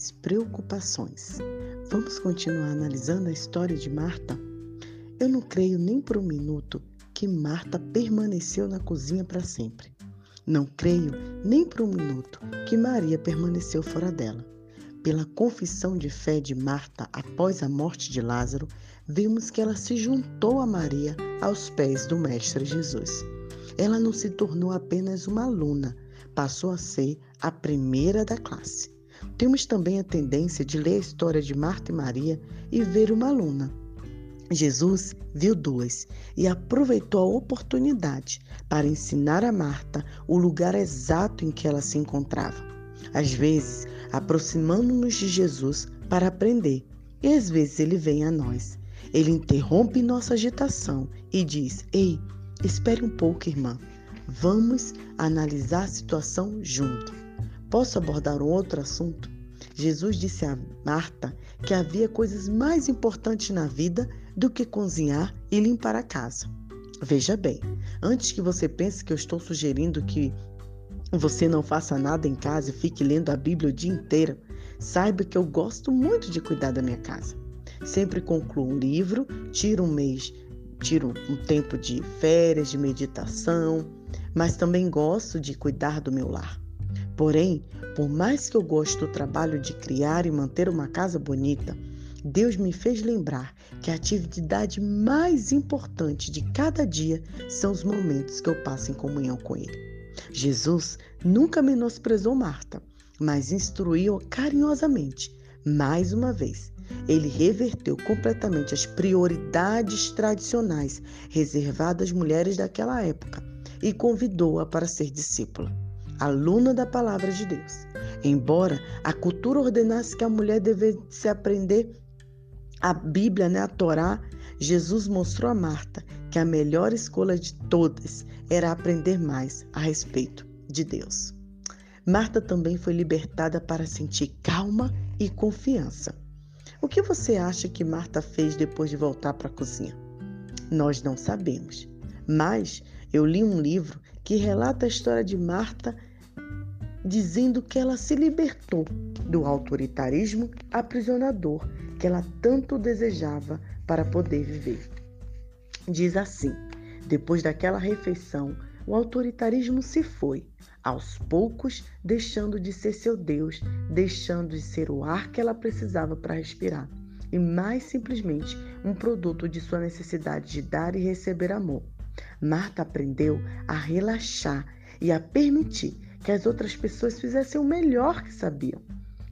das preocupações. Vamos continuar analisando a história de Marta? Eu não creio nem por um minuto que Marta permaneceu na cozinha para sempre. Não creio nem por um minuto que Maria permaneceu fora dela. Pela confissão de fé de Marta após a morte de Lázaro, vemos que ela se juntou a Maria aos pés do Mestre Jesus. Ela não se tornou apenas uma aluna, passou a ser a primeira da classe. Temos também a tendência de ler a história de Marta e Maria e ver uma aluna. Jesus viu duas e aproveitou a oportunidade para ensinar a Marta o lugar exato em que ela se encontrava. Às vezes, aproximando-nos de Jesus para aprender, e às vezes ele vem a nós. Ele interrompe nossa agitação e diz: Ei, espere um pouco, irmã. Vamos analisar a situação junto. Posso abordar um outro assunto? Jesus disse a Marta que havia coisas mais importantes na vida do que cozinhar e limpar a casa. Veja bem, antes que você pense que eu estou sugerindo que você não faça nada em casa e fique lendo a Bíblia o dia inteiro, saiba que eu gosto muito de cuidar da minha casa. Sempre concluo um livro, tiro um mês, tiro um tempo de férias, de meditação, mas também gosto de cuidar do meu lar. Porém, por mais que eu goste do trabalho de criar e manter uma casa bonita, Deus me fez lembrar que a atividade mais importante de cada dia são os momentos que eu passo em comunhão com Ele. Jesus nunca menosprezou Marta, mas instruiu carinhosamente. Mais uma vez, ele reverteu completamente as prioridades tradicionais reservadas às mulheres daquela época e convidou-a para ser discípula, aluna da palavra de Deus. Embora a cultura ordenasse que a mulher devesse aprender a Bíblia, né, a Torá, Jesus mostrou a Marta que a melhor escolha de todas era aprender mais a respeito de Deus. Marta também foi libertada para sentir calma e confiança. O que você acha que Marta fez depois de voltar para a cozinha? Nós não sabemos, mas eu li um livro que relata a história de Marta dizendo que ela se libertou do autoritarismo aprisionador que ela tanto desejava para poder viver. Diz assim: depois daquela refeição, o autoritarismo se foi, aos poucos deixando de ser seu Deus, deixando de ser o ar que ela precisava para respirar, e mais simplesmente um produto de sua necessidade de dar e receber amor. Marta aprendeu a relaxar e a permitir que as outras pessoas fizessem o melhor que sabiam,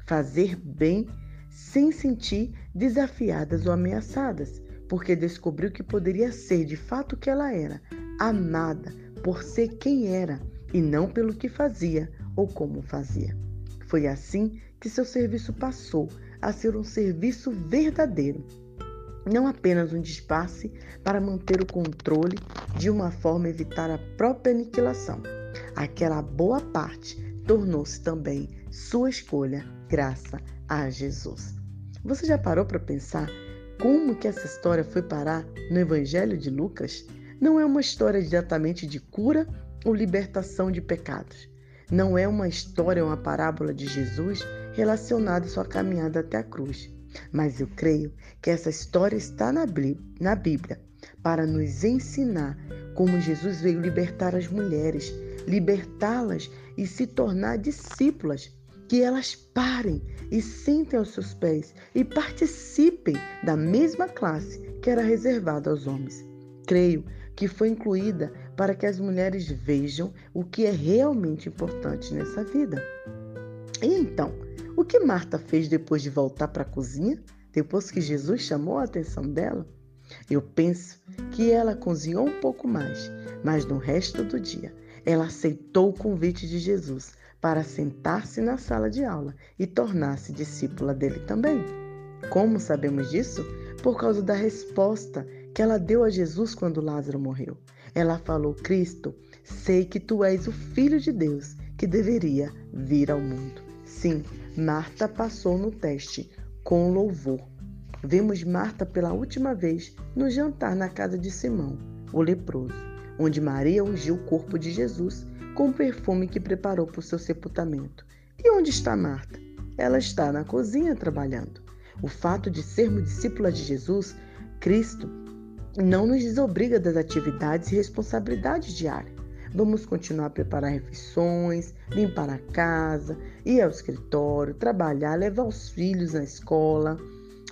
fazer bem sem sentir desafiadas ou ameaçadas, porque descobriu que poderia ser de fato o que ela era, amada por ser quem era e não pelo que fazia ou como fazia. Foi assim que seu serviço passou a ser um serviço verdadeiro, não apenas um disfarce para manter o controle de uma forma evitar a própria aniquilação. Aquela boa parte tornou-se também sua escolha, graças a Jesus. Você já parou para pensar como que essa história foi parar no Evangelho de Lucas? Não é uma história diretamente de cura ou libertação de pecados. Não é uma história, uma parábola de Jesus relacionada à sua caminhada até a cruz. Mas eu creio que essa história está na Bíblia para nos ensinar como Jesus veio libertar as mulheres, libertá-las e se tornar discípulas que elas parem e sentem aos seus pés e participem da mesma classe que era reservada aos homens. Creio que foi incluída para que as mulheres vejam o que é realmente importante nessa vida. E então, o que Marta fez depois de voltar para a cozinha, depois que Jesus chamou a atenção dela? Eu penso que ela cozinhou um pouco mais, mas no resto do dia ela aceitou o convite de Jesus para sentar-se na sala de aula e tornar-se discípula dele também. Como sabemos disso? Por causa da resposta que ela deu a Jesus quando Lázaro morreu. Ela falou: Cristo, sei que tu és o Filho de Deus que deveria vir ao mundo. Sim, Marta passou no teste com louvor. Vemos Marta pela última vez no jantar na casa de Simão, o leproso, onde Maria ungiu o corpo de Jesus com o perfume que preparou para o seu sepultamento. E onde está Marta? ela está na cozinha trabalhando. O fato de sermos discípulas de Jesus, Cristo, não nos desobriga das atividades e responsabilidades diárias. Vamos continuar a preparar refeições, limpar a casa, ir ao escritório, trabalhar, levar os filhos na escola,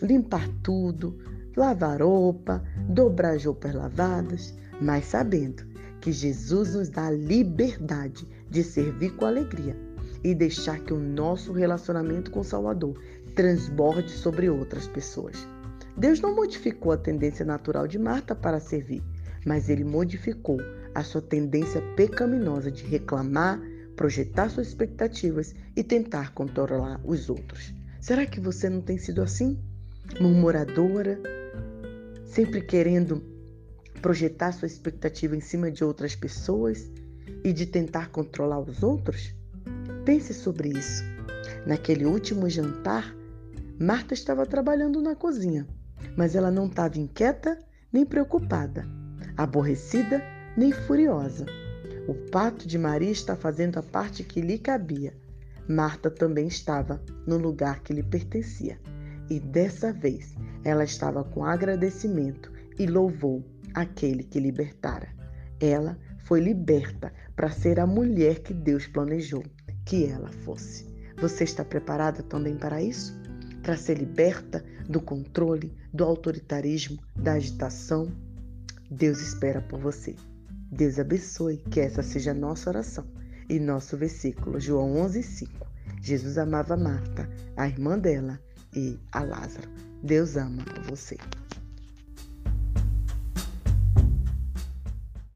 limpar tudo, lavar roupa, dobrar as roupas lavadas, mas sabendo que Jesus nos dá a liberdade de servir com alegria e deixar que o nosso relacionamento com o Salvador transborde sobre outras pessoas. Deus não modificou a tendência natural de Marta para servir, mas ele modificou a sua tendência pecaminosa de reclamar, projetar suas expectativas e tentar controlar os outros. Será que você não tem sido assim? Murmuradora, sempre querendo projetar sua expectativa em cima de outras pessoas e de tentar controlar os outros? Pense sobre isso. Naquele último jantar, Marta estava trabalhando na cozinha mas ela não estava inquieta nem preocupada, aborrecida nem furiosa. O pato de Maria está fazendo a parte que lhe cabia. Marta também estava no lugar que lhe pertencia. E dessa vez ela estava com agradecimento e louvou aquele que libertara. Ela foi liberta para ser a mulher que Deus planejou que ela fosse. Você está preparada também para isso? para ser liberta do controle, do autoritarismo, da agitação. Deus espera por você. Deus abençoe, que essa seja a nossa oração. E nosso versículo, João 11:5. Jesus amava Marta, a irmã dela, e a Lázaro. Deus ama você.